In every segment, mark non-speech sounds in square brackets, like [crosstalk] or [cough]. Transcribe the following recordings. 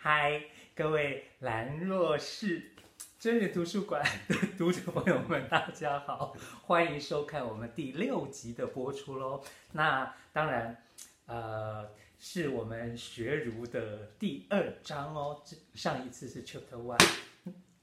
嗨，各位兰若室真人图书馆的读者朋友们，大家好，欢迎收看我们第六集的播出喽。那当然，呃，是我们学儒的第二章哦。上一次是 Chapter One，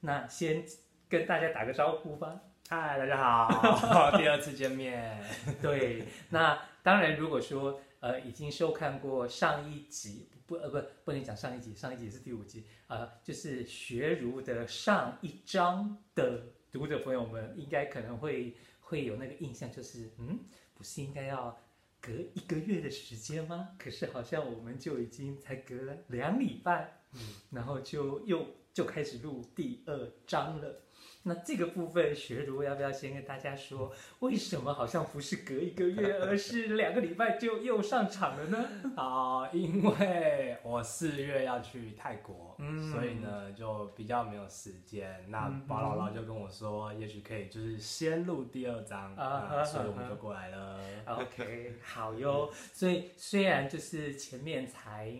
那先跟大家打个招呼吧。嗨，大家好，[laughs] 第二次见面。对，那当然，如果说呃已经收看过上一集，不呃不不能讲上一集，上一集是第五集，呃就是学儒的上一章的读者朋友们，应该可能会会有那个印象，就是嗯，不是应该要隔一个月的时间吗？可是好像我们就已经才隔了两礼拜，嗯，然后就又就开始录第二章了。那这个部分学儒要不要先跟大家说，为什么好像不是隔一个月，而是两个礼拜就又上场了呢？[laughs] 啊，因为我四月要去泰国，嗯，所以呢就比较没有时间。那宝姥姥就跟我说，也许可以就是先录第二章啊，所以我们就过来了。OK，好哟。所以虽然就是前面才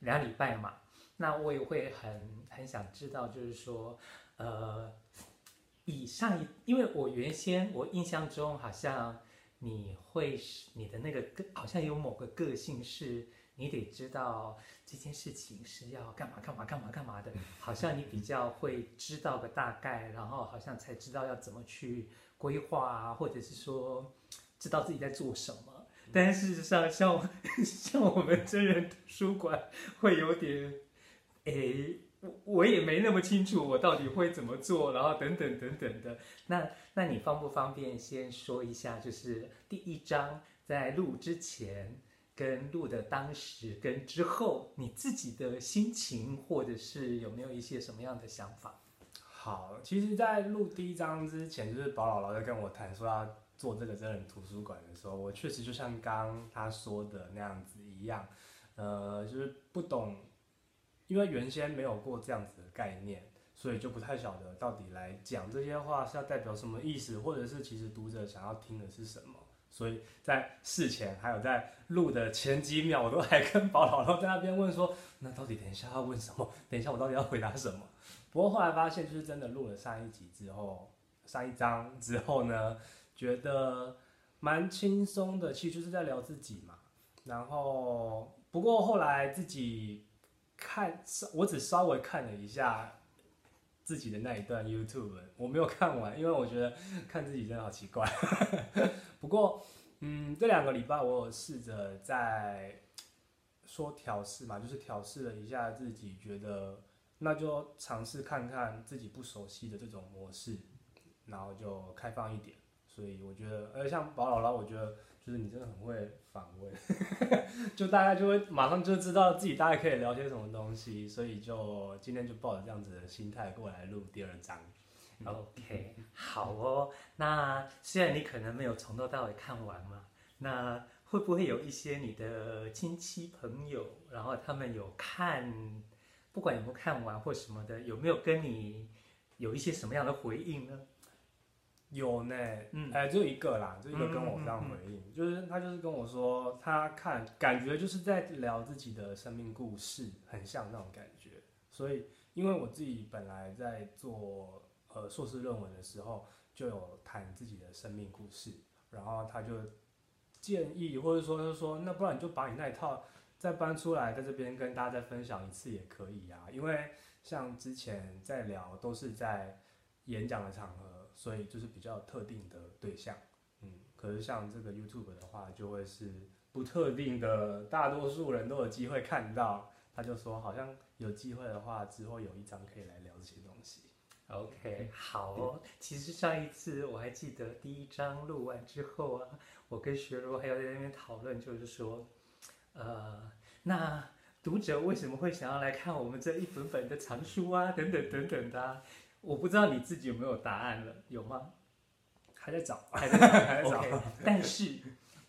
两礼拜嘛，那我也会很很想知道，就是说，呃。以上一，因为我原先我印象中好像你会是你的那个个，好像有某个个性是，你得知道这件事情是要干嘛干嘛干嘛干嘛的，[laughs] 好像你比较会知道个大概，然后好像才知道要怎么去规划啊，或者是说知道自己在做什么。但事实上，像 [laughs] 像我们真人图书馆会有点，诶。我也没那么清楚，我到底会怎么做，然后等等等等的。那那你方不方便先说一下，就是第一章在录之前，跟录的当时跟之后，你自己的心情，或者是有没有一些什么样的想法？好，其实，在录第一章之前，就是宝姥姥在跟我谈说要做这个真人图书馆的时候，我确实就像刚他说的那样子一样，呃，就是不懂。因为原先没有过这样子的概念，所以就不太晓得到底来讲这些话是要代表什么意思，或者是其实读者想要听的是什么。所以在事前还有在录的前几秒，我都还跟宝姥姥在那边问说：“那到底等一下要问什么？等一下我到底要回答什么？”不过后来发现，就是真的录了上一集之后，上一章之后呢，觉得蛮轻松的，其实就是在聊自己嘛。然后不过后来自己。看，我只稍微看了一下自己的那一段 YouTube，我没有看完，因为我觉得看自己真的好奇怪。[laughs] 不过，嗯，这两个礼拜我有试着在说调试嘛，就是调试了一下自己，觉得那就尝试看看自己不熟悉的这种模式，然后就开放一点。所以我觉得，呃，像宝姥姥，我觉得。就是你真的很会访问，[laughs] 就大家就会马上就知道自己大概可以聊些什么东西，所以就今天就抱着这样子的心态过来录第二章。OK，好哦。那虽然你可能没有从头到尾看完嘛，那会不会有一些你的亲戚朋友，然后他们有看，不管有没有看完或什么的，有没有跟你有一些什么样的回应呢？有呢，嗯，哎、欸，就一个啦，就一个跟我这样回应，嗯嗯嗯、就是他就是跟我说，他看感觉就是在聊自己的生命故事，很像那种感觉。所以，因为我自己本来在做呃硕士论文的时候，就有谈自己的生命故事，然后他就建议或者说就说，那不然你就把你那一套再搬出来，在这边跟大家再分享一次也可以啊。因为像之前在聊都是在演讲的场合。所以就是比较特定的对象，嗯，可是像这个 YouTube 的话，就会是不特定的，大多数人都有机会看到。他就说，好像有机会的话，之后有一章可以来聊这些东西。OK，好哦。其实上一次我还记得第一章录完之后啊，我跟学儒还有在那边讨论，就是说，呃，那读者为什么会想要来看我们这一本本的藏书啊，等等等等的啊。我不知道你自己有没有答案了，有吗？还在找，[laughs] 还在找，还在找。Okay, 但是，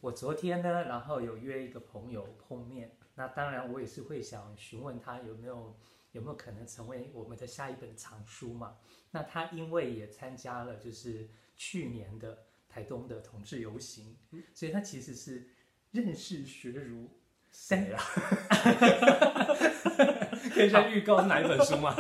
我昨天呢，然后有约一个朋友碰面，那当然我也是会想询问他有没有有没有可能成为我们的下一本藏书嘛。那他因为也参加了就是去年的台东的同志游行，所以他其实是认识学儒。谁啊？[laughs] 可以先预告是哪一本书吗？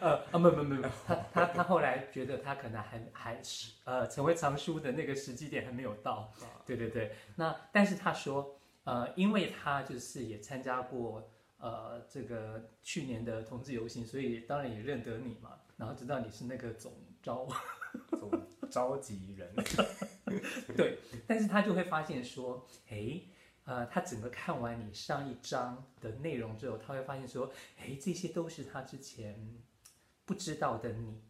呃啊，没没没没，他他他后来觉得他可能还还是呃成为藏书的那个时机点还没有到。对对对，那但是他说，呃，因为他就是也参加过呃这个去年的同志游行，所以当然也认得你嘛，然后知道你是那个总招 [laughs] 总召集人。[laughs] 对，但是他就会发现说，哎。呃，他整个看完你上一章的内容之后，他会发现说，哎，这些都是他之前不知道的你，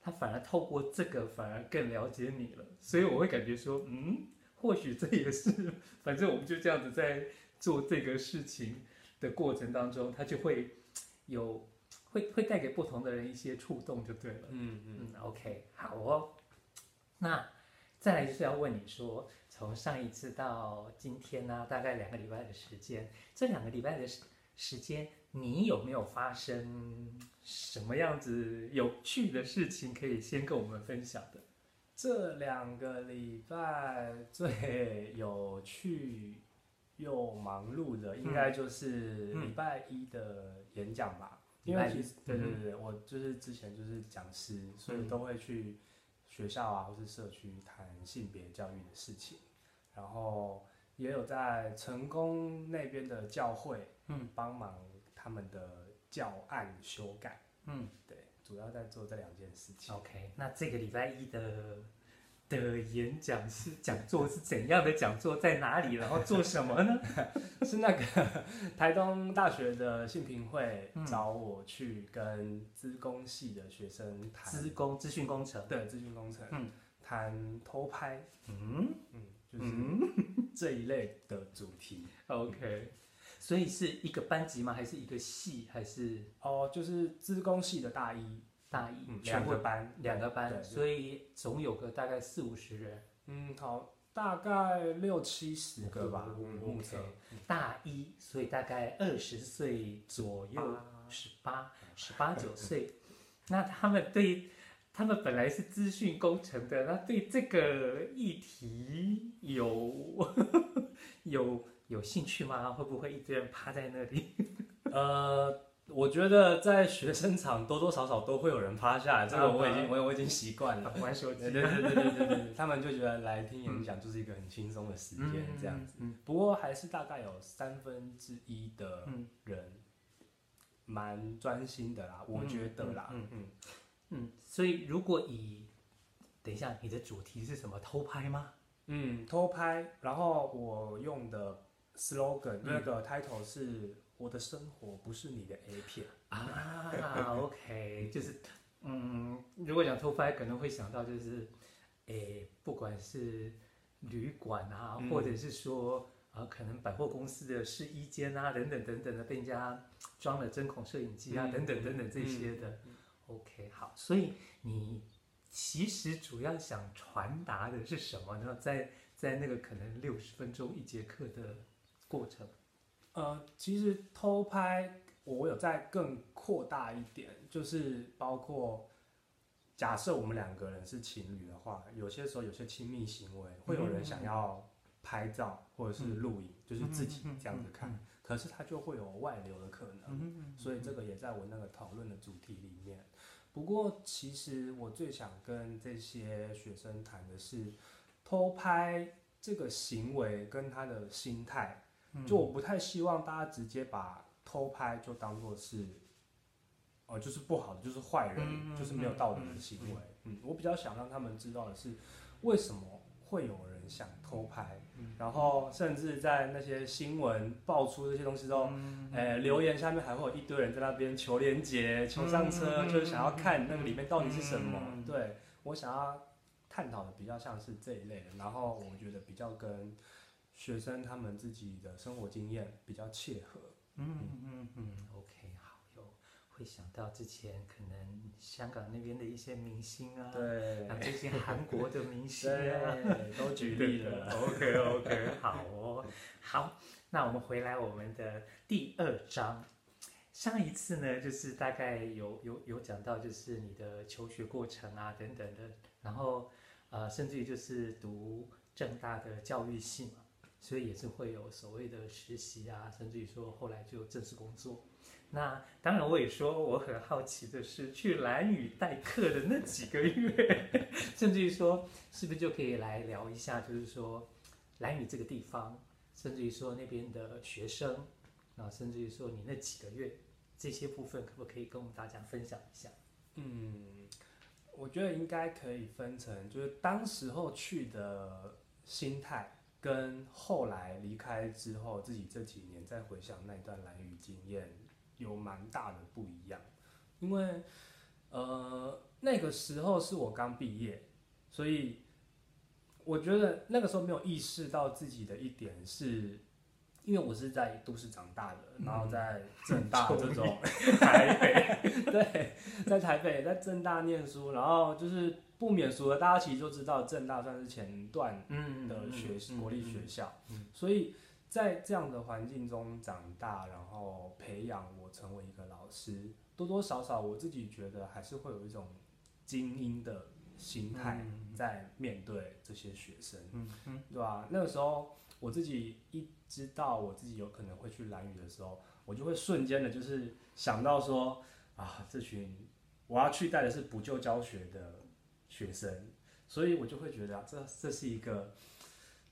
他反而透过这个反而更了解你了。所以我会感觉说，嗯，或许这也是，反正我们就这样子在做这个事情的过程当中，他就会有会会带给不同的人一些触动，就对了。嗯嗯，OK，好哦。那再来就是要问你说。从上一次到今天呢、啊，大概两个礼拜的时间。这两个礼拜的时时间，你有没有发生什么样子有趣的事情可以先跟我们分享的？这两个礼拜最有趣又忙碌的，应该就是礼拜一的演讲吧。嗯、因为其实对对对，我就是之前就是讲师，所以都会去学校啊或是社区谈性别教育的事情。然后也有在成功那边的教会，嗯，帮忙他们的教案修改，嗯，对，主要在做这两件事情。OK，那这个礼拜一的的演讲是讲座是怎样的讲座，在哪里，然后做什么呢？[laughs] 是那个 [laughs] 台东大学的性平会找我去跟资工系的学生谈，资工资讯工程，对，资讯工程，嗯，谈偷拍，嗯。嗯。就是这一类的主题，OK，所以是一个班级吗？还是一个系？还是哦，就是资工系的大一，大一，嗯、两个班，两个班，所以总有个大概四五十人。嗯，好，大概六七十个吧。目测，大一，所以大概二十岁左右，十八，十八九岁。那他们对。他们本来是资讯工程的，那对这个议题有 [laughs] 有有兴趣吗？会不会一堆人趴在那里？[laughs] 呃，我觉得在学生场多多少少都会有人趴下来，这个我已经我我已经习惯了。玩手机，对对对对对对，[laughs] 他们就觉得来听演讲就是一个很轻松的时间这样子。不过还是大概有三分之一的人蛮专心的啦，我觉得啦，嗯嗯。嗯，所以如果以，等一下，你的主题是什么？偷拍吗？嗯，偷拍。然后我用的 slogan、嗯、那个 title 是“我的生活不是你的 A 片”啊。[laughs] OK，就是，嗯，如果讲偷拍，可能会想到就是，诶，不管是旅馆啊，嗯、或者是说，啊，可能百货公司的试衣间啊，等等等等的，被人家装了针孔摄影机啊，嗯、等等等等这些的。嗯嗯 OK，好，所以你其实主要想传达的是什么呢？在在那个可能六十分钟一节课的过程，呃，其实偷拍我有在更扩大一点，就是包括假设我们两个人是情侣的话，有些时候有些亲密行为会有人想要拍照或者是录影，嗯、就是自己这样子看，可是他就会有外流的可能，所以这个也在我那个讨论的主题里面。不过，其实我最想跟这些学生谈的是，偷拍这个行为跟他的心态。就我不太希望大家直接把偷拍就当做是，哦，就是不好的，就是坏人，就是没有道德的行为。嗯，我比较想让他们知道的是，为什么会有人想偷拍。然后甚至在那些新闻爆出这些东西之后，嗯欸，留言下面还会有一堆人在那边求连接、求上车，嗯、就是想要看那个里面到底是什么。嗯、对，我想要探讨的比较像是这一类的，然后我觉得比较跟学生他们自己的生活经验比较切合。嗯嗯嗯，OK 好。会想到之前可能香港那边的一些明星啊，对，这些韩国的明 [laughs] 星啊，都举例了。[laughs] OK OK，好哦，好，那我们回来我们的第二章。上一次呢，就是大概有有有讲到，就是你的求学过程啊等等的，然后呃，甚至于就是读正大的教育系嘛。所以也是会有所谓的实习啊，甚至于说后来就正式工作。那当然，我也说我很好奇的是，去兰屿代课的那几个月，[laughs] 甚至于说是不是就可以来聊一下，就是说兰屿这个地方，甚至于说那边的学生，啊甚至于说你那几个月这些部分，可不可以跟我们大家分享一下？嗯，我觉得应该可以分成，就是当时候去的心态，跟后来离开之后，自己这几年再回想那段蓝雨经验。有蛮大的不一样，因为呃那个时候是我刚毕业，所以我觉得那个时候没有意识到自己的一点是，因为我是在都市长大的，然后在正大 [laughs] 这种。[laughs] 台北，对，在台北在正大念书，然后就是不免俗的，大家其实就知道正大算是前段的学国立学校，所以。在这样的环境中长大，然后培养我成为一个老师，多多少少我自己觉得还是会有一种精英的心态在面对这些学生，嗯嗯，对吧？那个时候我自己一知道我自己有可能会去兰屿的时候，我就会瞬间的就是想到说啊，这群我要去带的是补救教学的学生，所以我就会觉得这这是一个。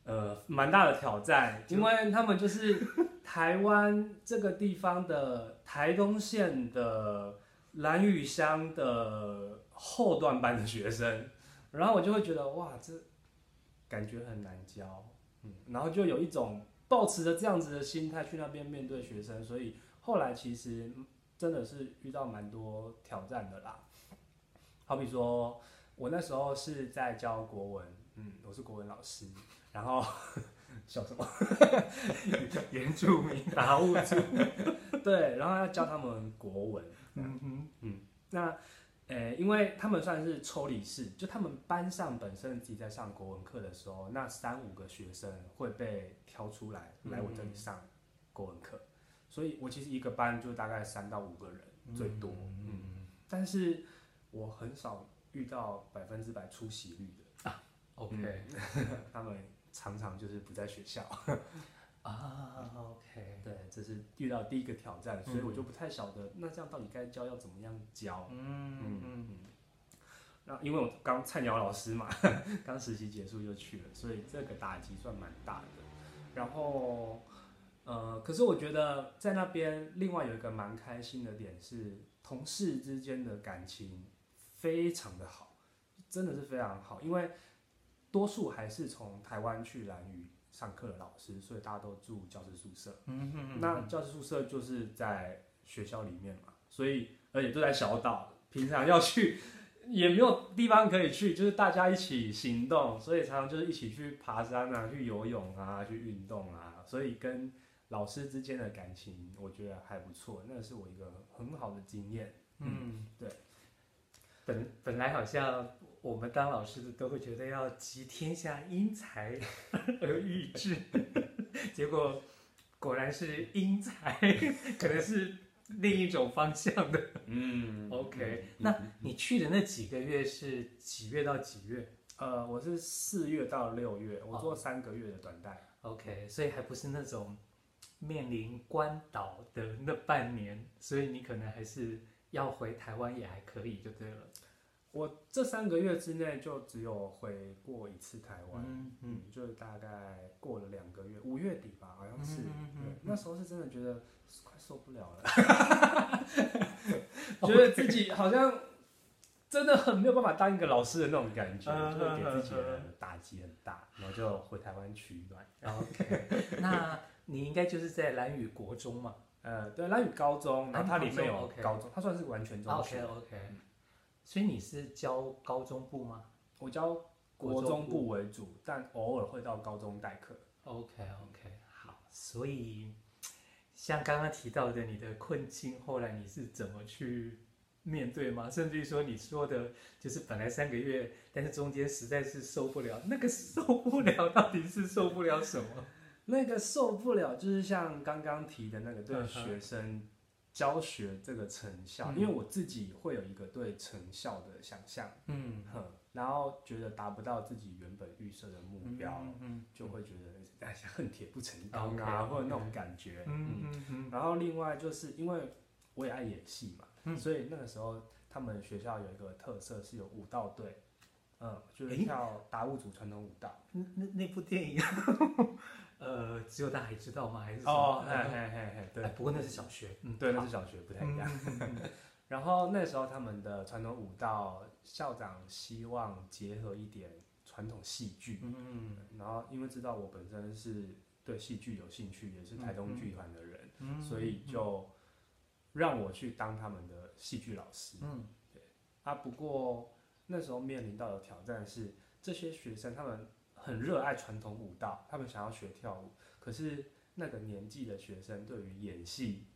呃，蛮大的挑战，因为他们就是台湾这个地方的台东县的兰屿乡的后段班的学生，然后我就会觉得哇，这感觉很难教，嗯，然后就有一种抱持着这样子的心态去那边面对学生，所以后来其实真的是遇到蛮多挑战的啦。好比说我那时候是在教国文，嗯，我是国文老师。然后 [laughs] 笑什么？[laughs] 原住民达悟族，对，然后要教他们国文。嗯嗯嗯。那，呃，因为他们算是抽离式，就他们班上本身自己在上国文课的时候，那三五个学生会被挑出来来我这里上国文课，所以我其实一个班就大概三到五个人最多。嗯。但是我很少遇到百分之百出席率的啊。OK，[laughs] 他们。常常就是不在学校 [laughs] 啊，OK，对，这是遇到第一个挑战，所以我就不太晓得，那这样到底该教要怎么样教？嗯嗯嗯。那因为我刚菜鸟老师嘛，[laughs] 刚实习结束就去了，所以这个打击算蛮大的。然后，呃，可是我觉得在那边另外有一个蛮开心的点是，同事之间的感情非常的好，真的是非常好，因为。多数还是从台湾去兰屿上课的老师，所以大家都住教师宿舍。嗯哼嗯哼。那教师宿舍就是在学校里面嘛，所以而且都在小岛，平常要去也没有地方可以去，就是大家一起行动，所以常常就是一起去爬山啊，去游泳啊，去运动啊，所以跟老师之间的感情，我觉得还不错，那是我一个很好的经验。嗯，对。本本来好像。我们当老师的都会觉得要集天下英才而育之，[laughs] 结果果然是英才，可能是另一种方向的。嗯，OK，嗯，那你去的那几个月是几月到几月？呃，我是四月到六月，我做三个月的短带。OK，所以还不是那种面临关岛的那半年，所以你可能还是要回台湾也还可以就对了。我这三个月之内就只有回过一次台湾，嗯，嗯，就大概过了两个月，五月底吧，好像是，嗯嗯嗯，那时候是真的觉得快受不了了，[laughs] [laughs] 觉得自己好像真的很没有办法当一个老师的那种感觉，就会给自己的打击很大，然后就回台湾取暖。[laughs] OK，那你应该就是在蓝屿国中嘛？呃，对，兰屿高中，然后它里面有高中，它算是完全中学。OK OK。所以你是教高中部吗？我教国中部为主，但偶尔会到高中代课。OK OK，好。所以像刚刚提到的你的困境，后来你是怎么去面对吗？甚至于说你说的，就是本来三个月，但是中间实在是受不了。那个受不了到底是受不了什么？那个受不了就是像刚刚提的那个对学生教学这个成效，嗯、因为我自己会有一个对成效的想象，嗯哼，然后觉得达不到自己原本预设的目标，嗯嗯、就会觉得哎呀恨铁不成钢啊，嗯、或者那种感觉，嗯嗯嗯。然后另外就是因为我也爱演戏嘛，嗯、所以那个时候他们学校有一个特色是有舞蹈队，嗯，就是跳达悟族传统舞蹈。那那那部电影。[laughs] 呃，只有大海知道吗？还是什么？哦，嘿嘿嘿嘿，对。不过那是小学，嗯，对，那是小学，不太一样。[laughs] 然后那时候他们的传统舞蹈校长希望结合一点传统戏剧，嗯，然后因为知道我本身是对戏剧有兴趣，也是台东剧团的人，所以就让我去当他们的戏剧老师，嗯，对。啊，不过那时候面临到的挑战是这些学生他们。很热爱传统舞蹈，他们想要学跳舞，可是那个年纪的学生对于演戏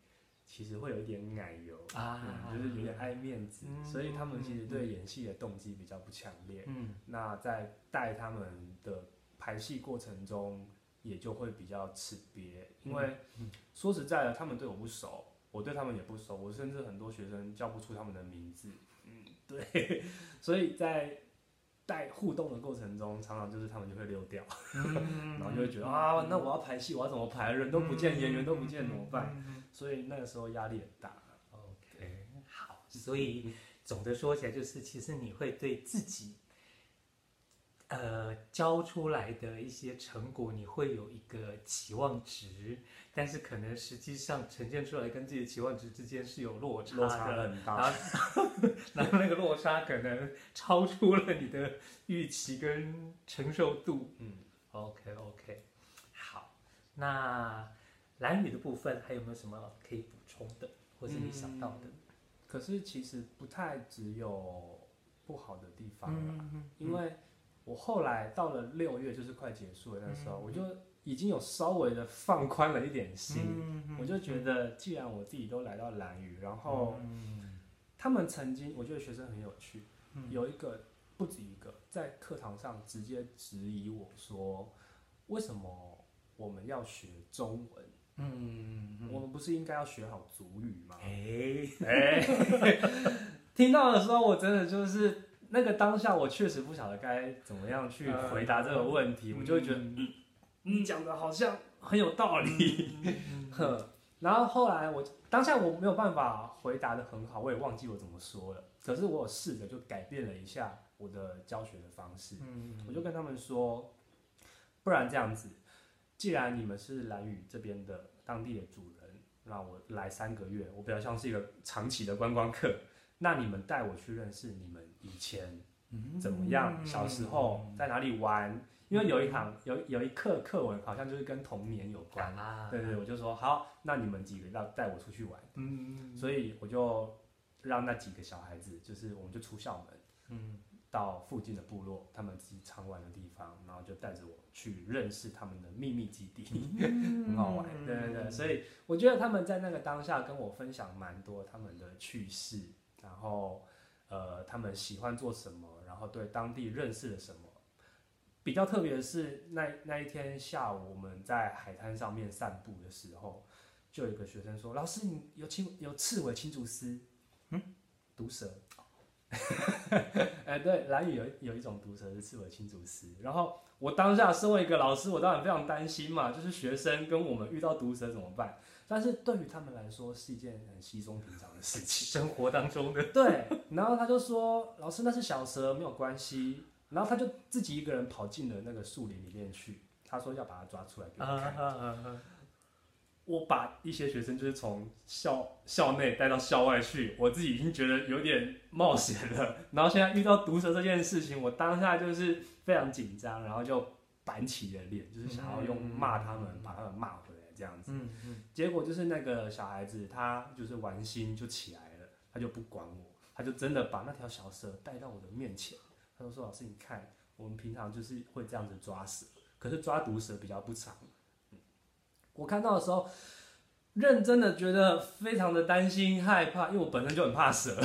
其实会有一点奶油啊、嗯，就是有点爱面子，嗯、所以他们其实对演戏的动机比较不强烈。嗯，那在带他们的排戏过程中，也就会比较吃瘪，因为、嗯、说实在的，他们对我不熟，我对他们也不熟，我甚至很多学生叫不出他们的名字。嗯，对，[laughs] 所以在。在互动的过程中，常常就是他们就会溜掉，嗯、[laughs] 然后就会觉得、嗯、啊，那我要排戏，我要怎么排？人都不见，嗯、演员都不见，怎么办？嗯、所以那个时候压力很大。OK，好，所以总的说起来，就是其实你会对自己。呃，教出来的一些成果，你会有一个期望值，但是可能实际上呈现出来跟自己的期望值之间是有落差的，落差很大，然后，[laughs] 然后那个落差可能超出了你的预期跟承受度。嗯，OK OK，好，那兰屿的部分还有没有什么可以补充的，或是你想到的？嗯，可是其实不太只有不好的地方啦，嗯嗯，因为。我后来到了六月，就是快结束的那时候，嗯、我就已经有稍微的放宽了一点心。我就觉得，既然我自己都来到蓝屿，然后他们曾经，我觉得学生很有趣，嗯、有一个不止一个，在课堂上直接质疑我说，为什么我们要学中文？嗯，嗯我们不是应该要学好族语吗？哎哎，[laughs] 听到的时候，我真的就是。那个当下，我确实不晓得该怎么样去回答这个问题，我就会觉得，嗯，你讲的好像很有道理，呵。然后后来我当下我没有办法回答的很好，我也忘记我怎么说了。可是我有试着就改变了一下我的教学的方式，我就跟他们说，不然这样子，既然你们是蓝屿这边的当地的主人，那我来三个月，我比较像是一个长期的观光客。那你们带我去认识你们以前怎么样？小时候在哪里玩？因为有一堂有有一课课文好像就是跟童年有关。对对，我就说好，那你们几个要带我出去玩。嗯，所以我就让那几个小孩子，就是我们就出校门，嗯，到附近的部落，他们自己常玩的地方，然后就带着我去认识他们的秘密基地，[laughs] 很好玩。对对对，所以我觉得他们在那个当下跟我分享蛮多他们的趣事。然后，呃，他们喜欢做什么？然后对当地认识了什么？比较特别的是，那那一天下午我们在海滩上面散步的时候，就有一个学生说：“老师，你有青有赤尾青竹丝？嗯，毒蛇。[laughs] ”哎，对，蓝屿有有一种毒蛇是刺尾青竹丝。然后我当下身为一个老师，我当然非常担心嘛，就是学生跟我们遇到毒蛇怎么办？但是对于他们来说是一件很稀松平常的事情，[laughs] 生活当中的。对，然后他就说：“老师，那是小蛇，没有关系。”然后他就自己一个人跑进了那个树林里面去。他说要把它抓出来给我看。Uh, uh, uh, uh. 我把一些学生就是从校校内带到校外去，我自己已经觉得有点冒险了。然后现在遇到毒蛇这件事情，我当下就是非常紧张，然后就板起了脸，就是想要用骂他们，嗯、把他们骂回来。这样子，嗯嗯，结果就是那个小孩子，他就是玩心就起来了，他就不管我，他就真的把那条小蛇带到我的面前，他就说：“老师，你看，我们平常就是会这样子抓蛇，可是抓毒蛇比较不常。”我看到的时候，认真的觉得非常的担心害怕，因为我本身就很怕蛇，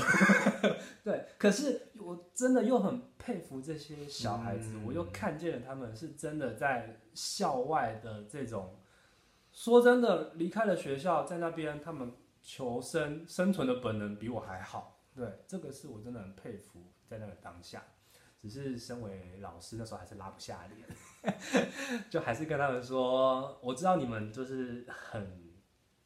[laughs] 对，可是我真的又很佩服这些小孩子，我又看见了他们是真的在校外的这种。说真的，离开了学校，在那边他们求生生存的本能比我还好。对，这个是我真的很佩服，在那个当下。只是身为老师，那时候还是拉不下脸，[laughs] 就还是跟他们说，我知道你们就是很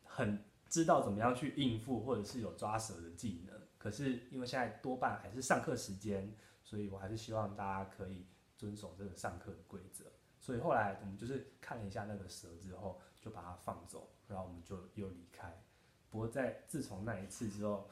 很知道怎么样去应付，或者是有抓蛇的技能。可是因为现在多半还是上课时间，所以我还是希望大家可以遵守这个上课的规则。所以后来我们就是看了一下那个蛇之后，就把它放走，然后我们就又离开。不过在自从那一次之后，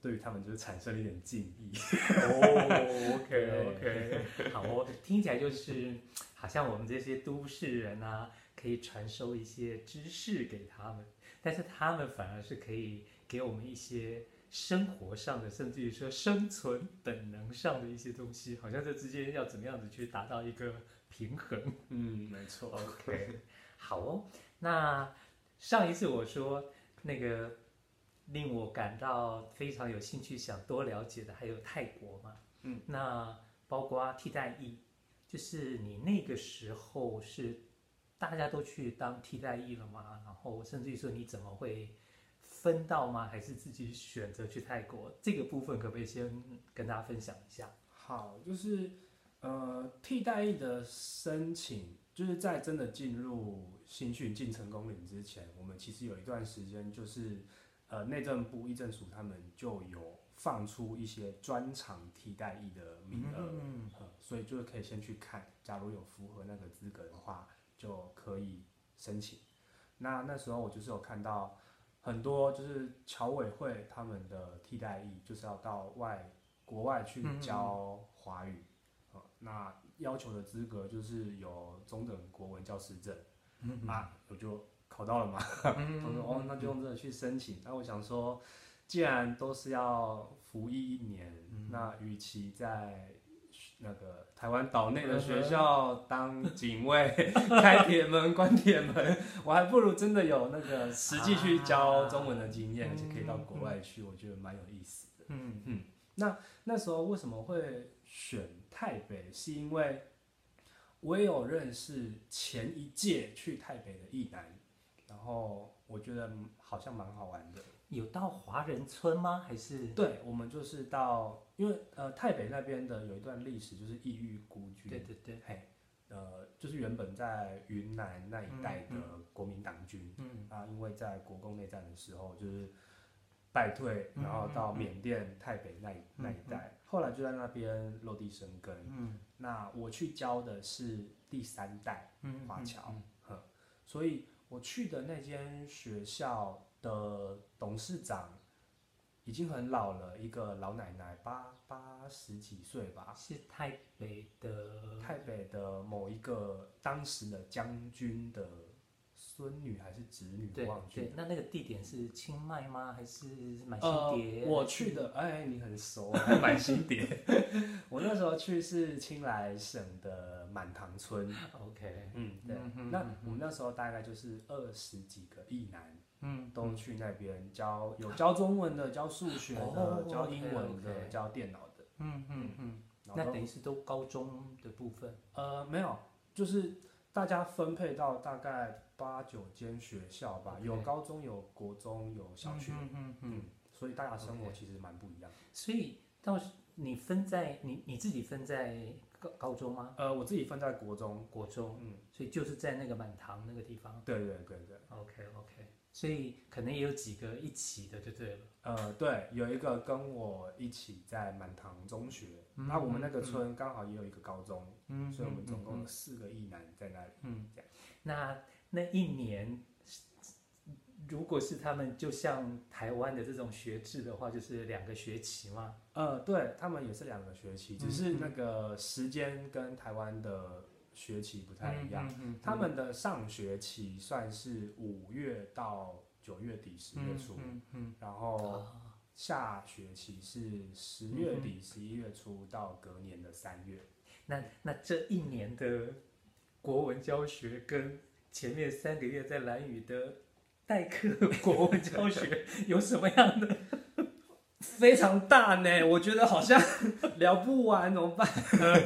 对于他们就是产生了一点敬意。哦，OK OK，好哦，听起来就是好像我们这些都市人啊，可以传授一些知识给他们，但是他们反而是可以给我们一些生活上的，甚至于说生存本能上的一些东西，好像这之间要怎么样子去达到一个平衡。嗯，没错。OK，好哦。那上一次我说那个。令我感到非常有兴趣，想多了解的还有泰国嘛，嗯，那包括替代役，就是你那个时候是大家都去当替代役了吗？然后甚至于说你怎么会分到吗？还是自己选择去泰国？这个部分可不可以先跟大家分享一下？好，就是呃替代役的申请，就是在真的进入新训进成功岭之前，我们其实有一段时间就是。呃，内政部议政署他们就有放出一些专长替代役的名额，所以就是可以先去看，假如有符合那个资格的话，就可以申请。那那时候我就是有看到很多就是侨委会他们的替代役，就是要到外国外去教华语，嗯嗯，那要求的资格就是有中等国文教师证，嗯，啊，我就。考到了嘛？[laughs] 他说哦，那就用这个去申请。那我想说，既然都是要服役一年，嗯、那与其在那个台湾岛内的学校当警卫，开铁门关铁门，我还不如真的有那个实际去教中文的经验，而且可以到国外去，我觉得蛮有意思的。嗯嗯。那那时候为什么会选台北？是因为我也有认识前一届去台北的役男。然后我觉得好像蛮好玩的。有到华人村吗？还是？对，我们就是到，因为呃，台北那边的有一段历史，就是异域孤军。对对对。嘿，呃，就是原本在云南那一带的国民党军，嗯啊，因为在国共内战的时候就是败退，然后到缅甸、台北那一那一带，后来就在那边落地生根。嗯。那我去教的是第三代华侨，呵，所以。我去的那间学校的董事长已经很老了，一个老奶奶，八八十几岁吧。是台北的，台北的某一个当时的将军的孙女还是侄女，对忘记了。对，那那个地点是清迈吗？还是满新碟？呃，我去的，哎，你很熟，[laughs] 还满新碟。[laughs] 我那时候去是清莱省的满塘村。OK，嗯，对。嗯、那我们那时候大概就是二十几个役男，嗯，都去那边教，有教中文的，[laughs] 教数学的，哦、教英文的，okay, okay 教电脑的。嗯嗯嗯。那等于是都高中的部分？呃，没有，就是大家分配到大概八九间学校吧.有高中，有国中，有小学。嗯嗯嗯。所以大家生活其实蛮不一样。所以到时。你分在你你自己分在高高中吗？呃，我自己分在国中，国中，嗯，所以就是在那个满堂那个地方。对对对对，OK OK，所以可能也有几个一起的就对了。呃，对，有一个跟我一起在满堂中学，那、嗯、我们那个村刚好也有一个高中，嗯，所以我们总共有四个一男在那里。嗯，这样。那那一年。如果是他们，就像台湾的这种学制的话，就是两个学期嘛。呃，对，他们也是两个学期，只是那个时间跟台湾的学期不太一样。嗯嗯嗯、他们的上学期算是五月到九月底十月初，然后下学期是十月底十一月初到隔年的三月。那那这一年的国文教学跟前面三个月在蓝宇的。代课 [laughs] 国文教学有什么样的？非常大呢，我觉得好像聊不完，怎么办？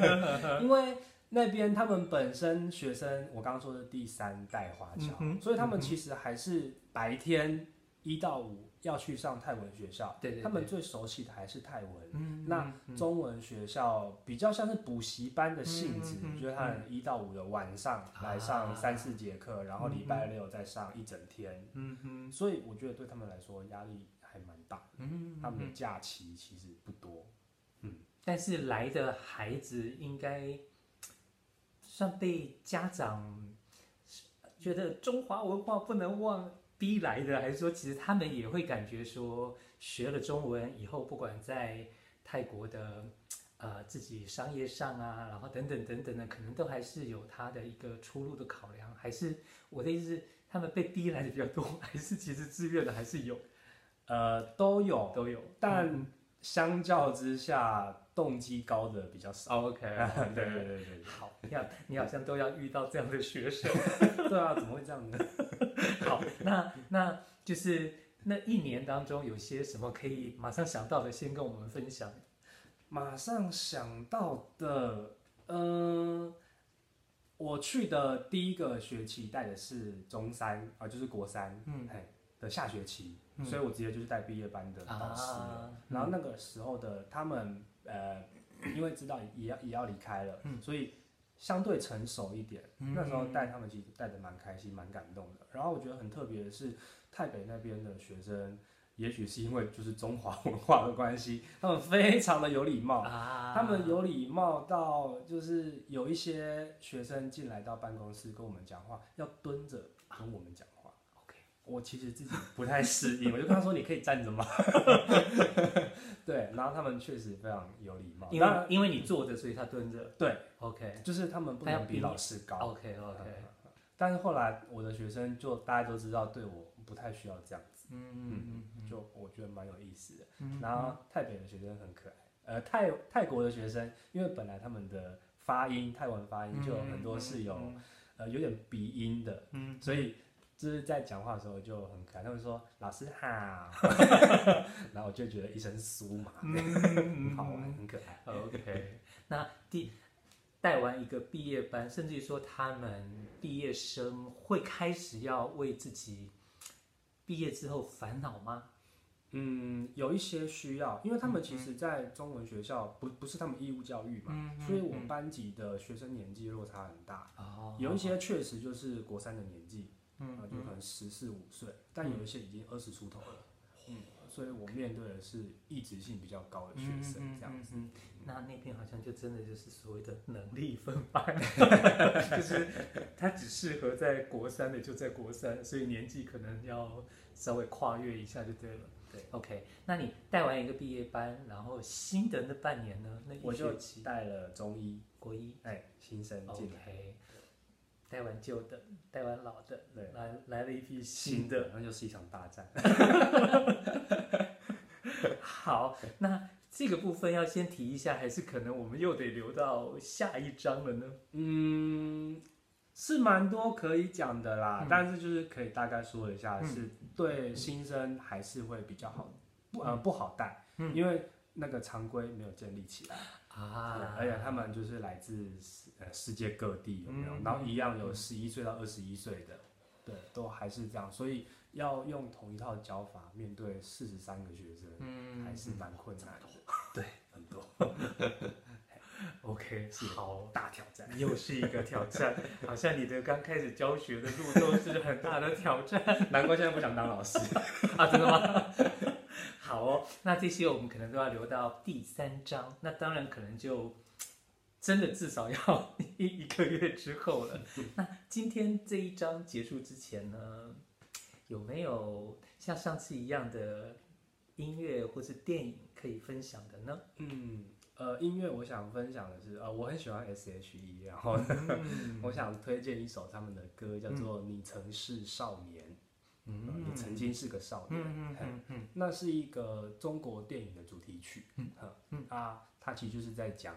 [laughs] 因为那边他们本身学生，我刚刚说的第三代华侨，嗯、所以他们其实还是白天一到五要去上泰文学校，对对对，他们最熟悉的还是泰文。嗯，那中文学校比较像是补习班的性质，就是他一到五的晚上来上三四节课，啊、然后礼拜六再上一整天。嗯哼，所以我觉得对他们来说压力还蛮大的。嗯，他们的假期其实不多。嗯，但是来的孩子应该算被家长觉得中华文化不能忘逼来的，还是说其实他们也会感觉说学了中文以后，不管在泰国的呃自己商业上啊，然后等等等等的，可能都还是有他的一个出路的考量。还是我的意思是，他们被逼来的比较多，还是其实自愿的还是有？呃，都有都有，但相较之下。动机高的比较少。Oh, [laughs] OK. 对对对对，好，你好，你好像都要遇到这样的学生。[laughs] 对啊，怎么会这样呢？[laughs] 好，那那就是那一年当中有些什么可以马上想到的，先跟我们分享。马上想到的，嗯、呃，我去的第一个学期带的是中三啊、呃，就是国三，嗯，嘿的下学期，嗯、所以我直接就是带毕业班的导师、然后那个时候的他们。呃，因为知道也要也要离开了，嗯、所以相对成熟一点。嗯、那时候带他们其实带的蛮开心、蛮感动的。然后我觉得很特别的是，台北那边的学生，也许是因为就是中华文化的关系，他们非常的有礼貌。啊、他们有礼貌到就是有一些学生进来到办公室跟我们讲话，要蹲着跟我们讲。我其实自己不太适应，我就跟他说：“你可以站着吗？” [laughs] 对，然后他们确实非常有礼貌。因为因为你坐着，所以他蹲着。对，OK，就是他们不能比老师高。OK OK。但是后来我的学生就大家都知道，对我不太需要这样子。嗯嗯，就我觉得蛮有意思的。然后泰北的学生很可爱，呃，泰泰国的学生，因为本来他们的发音泰文发音就有很多是有呃有点鼻音的，嗯，所以。就是在讲话的时候就很可爱，他们说老师好，[laughs] [laughs] 然后我就觉得一身酥麻，很好玩，很可爱。OK，[laughs] 那第带完一个毕业班，甚至于说他们毕业生会开始要为自己毕业之后烦恼吗？嗯，有一些需要，因为他们其实，在中文学校不不是他们义务教育嘛，所以我们班级的学生年纪落差很大。哦有一些确实就是国三的年纪。嗯，就可能十四五岁，嗯、但有一些已经二十出头了，嗯，所以我面对的是异质性比较高的学生，这样子。嗯，那那边好像就真的就是所谓的能力分班，[laughs] 就是他只适合在国三的就在国三，所以年纪可能要稍微跨越一下就对了。对，OK，那你带完一个毕业班，然后新的那半年呢？那一学期我就带了中医、国医，哎，新生进来。Okay. 带完旧的，带完老的，对，来来了一批新的，那就是一场大战。[laughs] 好，那这个部分要先提一下，还是可能我们又得留到下一章了呢？嗯，是蛮多可以讲的啦，嗯、但是就是可以大概说一下，是对新生还是会比较好，不呃不好带，嗯、因为那个常规没有建立起来。啊，而且他们就是来自呃世界各地，有没有？然后一样有十一岁到二十一岁的，对，都还是这样，所以要用同一套教法面对四十三个学生，嗯，还是蛮困难的。对，很多。OK，是好大挑战，又是一个挑战，好像你的刚开始教学的路都是很大的挑战，[laughs] 难怪现在不想当老师 [laughs] 啊，真的吗？[laughs] 好哦，那这些我们可能都要留到第三章。那当然可能就真的至少要一一个月之后了。那今天这一章结束之前呢，[laughs] 有没有像上次一样的音乐或是电影可以分享的呢？嗯，呃，音乐我想分享的是，呃，我很喜欢 S.H.E，然后 [laughs] 我想推荐一首他们的歌，叫做《你曾是少年》。嗯，你曾经是个少年，嗯嗯嗯，那是一个中国电影的主题曲，嗯嗯啊，它其实就是在讲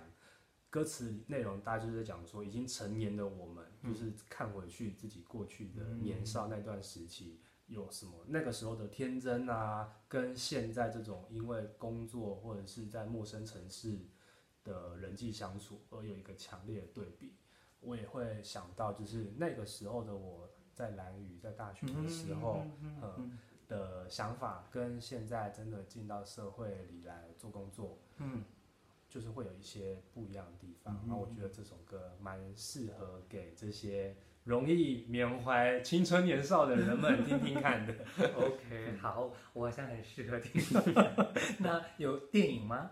歌词内容，大家就是在讲说，已经成年的我们，就是看回去自己过去的年少那段时期有什么，那个时候的天真啊，跟现在这种因为工作或者是在陌生城市的人际相处而有一个强烈的对比，我也会想到，就是那个时候的我。在蓝屿，在大学的时候，嗯，的想法跟现在真的进到社会里来做工作，嗯，就是会有一些不一样的地方。然后我觉得这首歌蛮适合给这些容易缅怀青春年少的人们听听看的。[laughs] OK，好，我好像很适合听。[laughs] 那有电影吗？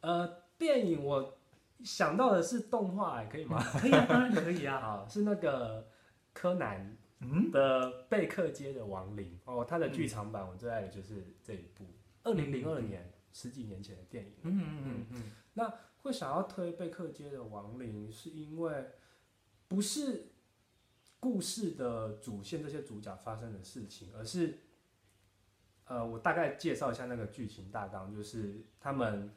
呃，电影我想到的是动画，可以吗？[laughs] 可以啊，当然可以啊。好，是那个柯南。嗯的贝克街的亡灵哦，他的剧场版我最爱的就是这一部，二零零二年、嗯、十几年前的电影。嗯嗯嗯嗯。那会想要推贝克街的亡灵，是因为不是故事的主线这些主角发生的事情，而是呃，我大概介绍一下那个剧情大纲，就是他们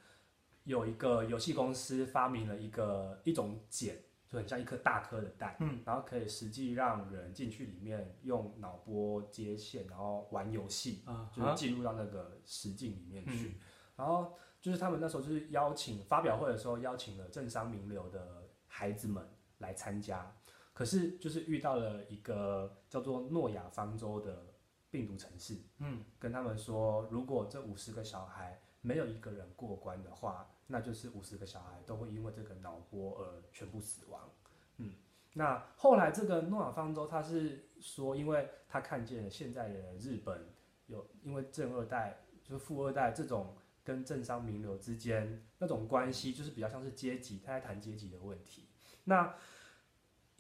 有一个游戏公司发明了一个一种茧。就很像一颗大颗的蛋，嗯，然后可以实际让人进去里面用脑波接线，然后玩游戏，啊，就是进入到那个实境里面去。嗯、然后就是他们那时候就是邀请发表会的时候邀请了政商名流的孩子们来参加，可是就是遇到了一个叫做诺亚方舟的病毒城市，嗯，跟他们说，如果这五十个小孩没有一个人过关的话。那就是五十个小孩都会因为这个脑波而全部死亡。嗯，那后来这个诺亚方舟他是说，因为他看见了现在的日本有因为正二代就是富二代这种跟政商名流之间那种关系，就是比较像是阶级，他在谈阶级的问题。那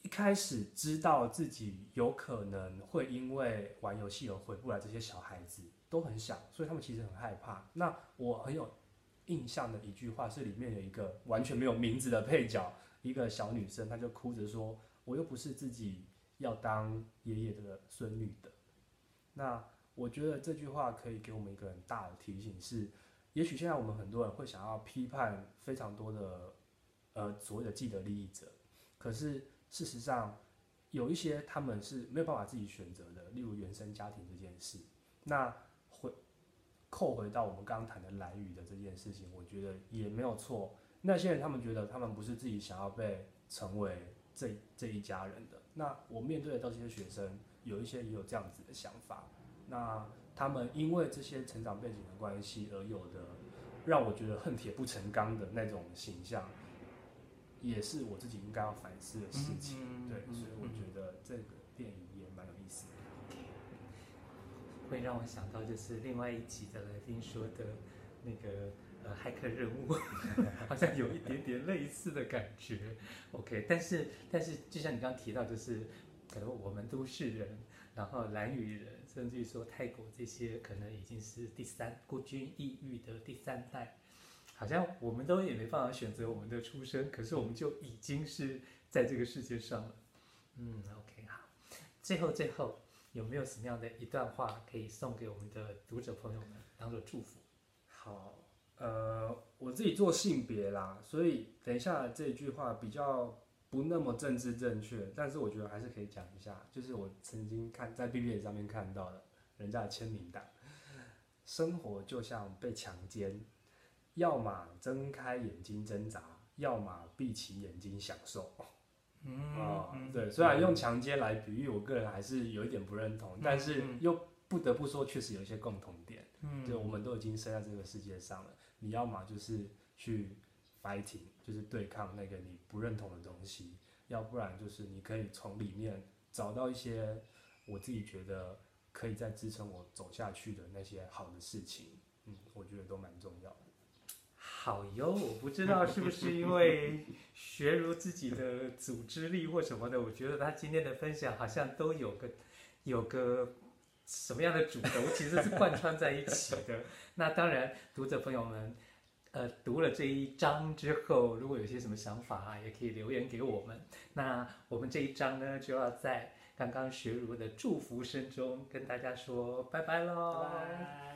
一开始知道自己有可能会因为玩游戏而回不来，这些小孩子都很小，所以他们其实很害怕。那我很有。印象的一句话是里面有一个完全没有名字的配角，一个小女生，她就哭着说：“我又不是自己要当爷爷的孙女的。”那我觉得这句话可以给我们一个很大的提醒是，也许现在我们很多人会想要批判非常多的呃所谓的既得利益者，可是事实上有一些他们是没有办法自己选择的，例如原生家庭这件事，那回。扣回到我们刚刚谈的蓝宇的这件事情，我觉得也没有错。那些人他们觉得他们不是自己想要被成为这这一家人的。那我面对的这些学生，有一些也有这样子的想法。那他们因为这些成长背景的关系而有的，让我觉得恨铁不成钢的那种形象，也是我自己应该要反思的事情。嗯、对，所以我觉得这个电影也蛮有意思的。会让我想到就是另外一集的来宾说的那个呃骇客任务，[laughs] 好像有一点点类似的感觉。OK，但是但是就像你刚刚提到，就是可能我们都市人，然后兰屿人，甚至于说泰国这些，可能已经是第三孤军异域的第三代，好像我们都也没办法选择我们的出生，可是我们就已经是在这个世界上了。嗯，OK，好，最后最后。有没有什么样的一段话可以送给我们的读者朋友们当做祝福？好，呃，我自己做性别啦，所以等一下这句话比较不那么政治正确，但是我觉得还是可以讲一下，就是我曾经看在 BBS 上面看到的人家的签名档，生活就像被强奸，要么睁开眼睛挣扎，要么闭起眼睛享受。嗯，对，虽然用强奸来比喻，我个人还是有一点不认同，但是又不得不说，确实有一些共同点。嗯，就我们都已经生在这个世界上了，你要么就是去哀停就是对抗那个你不认同的东西，要不然就是你可以从里面找到一些我自己觉得可以再支撑我走下去的那些好的事情。嗯，我觉得都蛮重要的。好哟，我不知道是不是因为学如自己的组织力或什么的，我觉得他今天的分享好像都有个有个什么样的主轴，其实是贯穿在一起的。[laughs] 那当然，读者朋友们，呃，读了这一章之后，如果有些什么想法啊，也可以留言给我们。那我们这一章呢，就要在刚刚学儒的祝福声中跟大家说拜拜喽。拜拜。